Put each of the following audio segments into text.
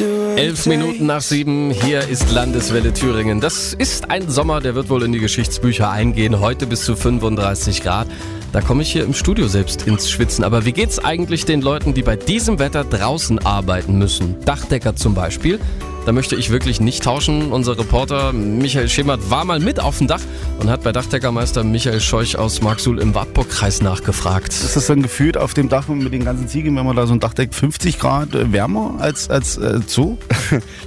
Elf Minuten nach sieben, hier ist Landeswelle Thüringen. Das ist ein Sommer, der wird wohl in die Geschichtsbücher eingehen. Heute bis zu 35 Grad. Da komme ich hier im Studio selbst ins Schwitzen. Aber wie geht's eigentlich den Leuten, die bei diesem Wetter draußen arbeiten müssen? Dachdecker zum Beispiel. Da möchte ich wirklich nicht tauschen. Unser Reporter Michael Schemert war mal mit auf dem Dach und hat bei Dachdeckermeister Michael Scheuch aus Marksuhl im Wartburg-Kreis nachgefragt. Ist das dann gefühlt auf dem Dach mit den ganzen Ziegeln, wenn man da so ein Dach deckt, 50 Grad äh, wärmer als, als äh, Zoo?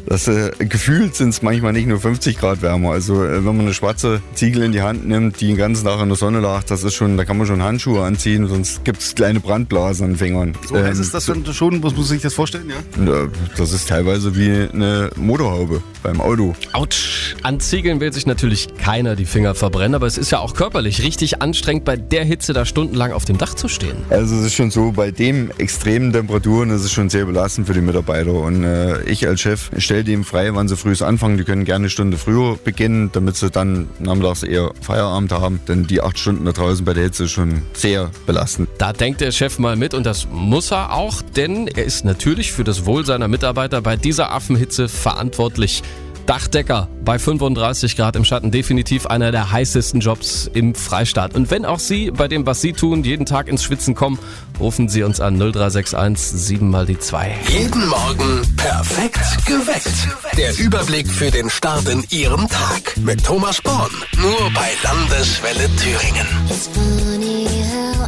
Das, äh, gefühlt sind es manchmal nicht nur 50 Grad wärmer. Also äh, wenn man eine schwarze Ziegel in die Hand nimmt, die den ganzen Tag in der Sonne lag, das ist schon, da kann man schon Handschuhe anziehen, sonst gibt es kleine Brandblasen an den Fingern. So heißt es das dann schon, was muss man sich das vorstellen? Ja? Ja, Das ist teilweise wie eine Motorhaube beim Auto. Autsch! An Ziegeln will sich natürlich keiner die Finger verbrennen, aber es ist ja auch körperlich richtig anstrengend, bei der Hitze da stundenlang auf dem Dach zu stehen. Also es ist schon so, bei den extremen Temperaturen ist es schon sehr belastend für die Mitarbeiter. Und äh, ich als Chef stelle dem frei, wann sie früh anfangen. Die können gerne eine Stunde früher beginnen, damit sie dann nachmittags eher Feierabend haben. Denn die acht Stunden da draußen bei der Hitze ist schon sehr belastend. Da denkt der Chef mal mit und das muss er auch, denn er ist natürlich für das Wohl seiner Mitarbeiter bei dieser Affenhitze verantwortlich. Dachdecker bei 35 Grad im Schatten definitiv einer der heißesten Jobs im Freistaat. Und wenn auch Sie bei dem, was Sie tun, jeden Tag ins Schwitzen kommen, rufen Sie uns an 0361 7 mal die 2. Jeden Morgen perfekt geweckt. Der Überblick für den Start in Ihrem Tag mit Thomas Born. Nur bei Landeswelle Thüringen. It's funny how